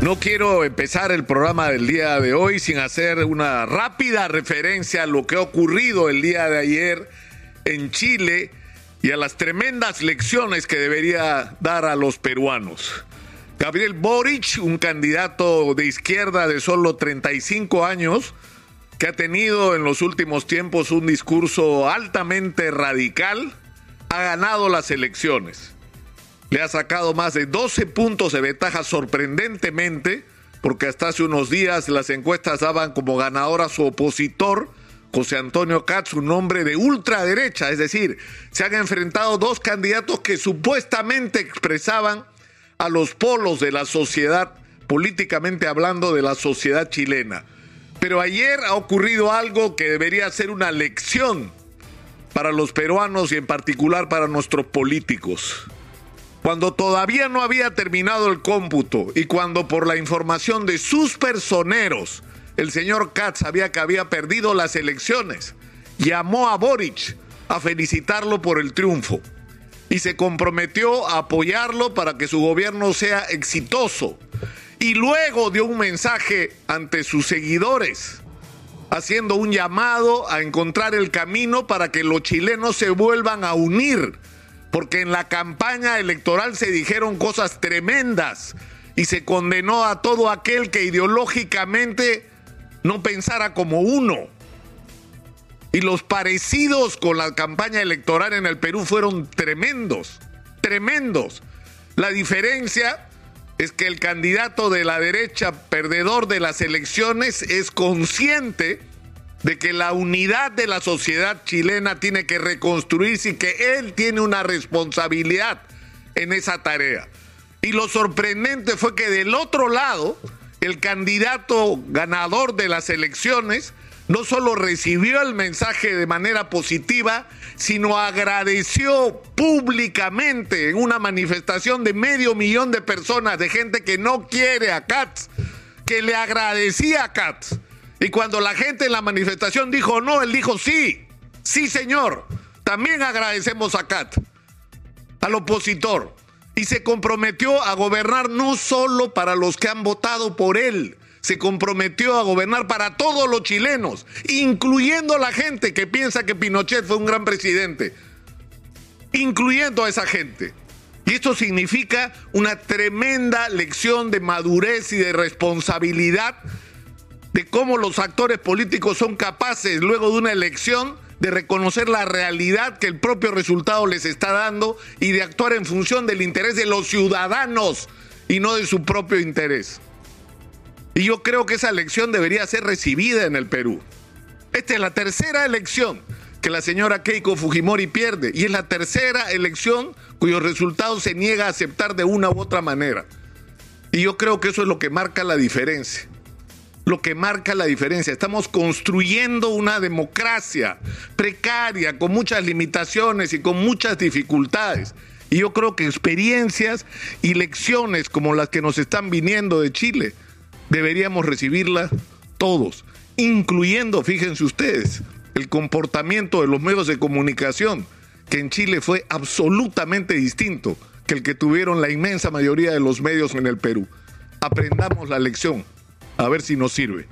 No quiero empezar el programa del día de hoy sin hacer una rápida referencia a lo que ha ocurrido el día de ayer en Chile y a las tremendas lecciones que debería dar a los peruanos. Gabriel Boric, un candidato de izquierda de solo 35 años, que ha tenido en los últimos tiempos un discurso altamente radical, ha ganado las elecciones le ha sacado más de 12 puntos de ventaja sorprendentemente, porque hasta hace unos días las encuestas daban como ganador a su opositor, José Antonio Katz, un hombre de ultraderecha, es decir, se han enfrentado dos candidatos que supuestamente expresaban a los polos de la sociedad, políticamente hablando de la sociedad chilena. Pero ayer ha ocurrido algo que debería ser una lección para los peruanos y en particular para nuestros políticos cuando todavía no había terminado el cómputo y cuando por la información de sus personeros el señor Katz sabía que había perdido las elecciones, llamó a Boric a felicitarlo por el triunfo y se comprometió a apoyarlo para que su gobierno sea exitoso. Y luego dio un mensaje ante sus seguidores, haciendo un llamado a encontrar el camino para que los chilenos se vuelvan a unir porque en la campaña electoral se dijeron cosas tremendas y se condenó a todo aquel que ideológicamente no pensara como uno. Y los parecidos con la campaña electoral en el Perú fueron tremendos, tremendos. La diferencia es que el candidato de la derecha perdedor de las elecciones es consciente de que la unidad de la sociedad chilena tiene que reconstruirse y que él tiene una responsabilidad en esa tarea. Y lo sorprendente fue que del otro lado, el candidato ganador de las elecciones no solo recibió el mensaje de manera positiva, sino agradeció públicamente en una manifestación de medio millón de personas, de gente que no quiere a Katz, que le agradecía a Katz y cuando la gente en la manifestación dijo no, él dijo sí, sí señor. También agradecemos a Cat, al opositor, y se comprometió a gobernar no solo para los que han votado por él, se comprometió a gobernar para todos los chilenos, incluyendo la gente que piensa que Pinochet fue un gran presidente, incluyendo a esa gente. Y esto significa una tremenda lección de madurez y de responsabilidad de cómo los actores políticos son capaces luego de una elección de reconocer la realidad que el propio resultado les está dando y de actuar en función del interés de los ciudadanos y no de su propio interés. Y yo creo que esa elección debería ser recibida en el Perú. Esta es la tercera elección que la señora Keiko Fujimori pierde y es la tercera elección cuyos resultados se niega a aceptar de una u otra manera. Y yo creo que eso es lo que marca la diferencia lo que marca la diferencia. Estamos construyendo una democracia precaria, con muchas limitaciones y con muchas dificultades. Y yo creo que experiencias y lecciones como las que nos están viniendo de Chile, deberíamos recibirlas todos, incluyendo, fíjense ustedes, el comportamiento de los medios de comunicación, que en Chile fue absolutamente distinto que el que tuvieron la inmensa mayoría de los medios en el Perú. Aprendamos la lección a ver si nos sirve.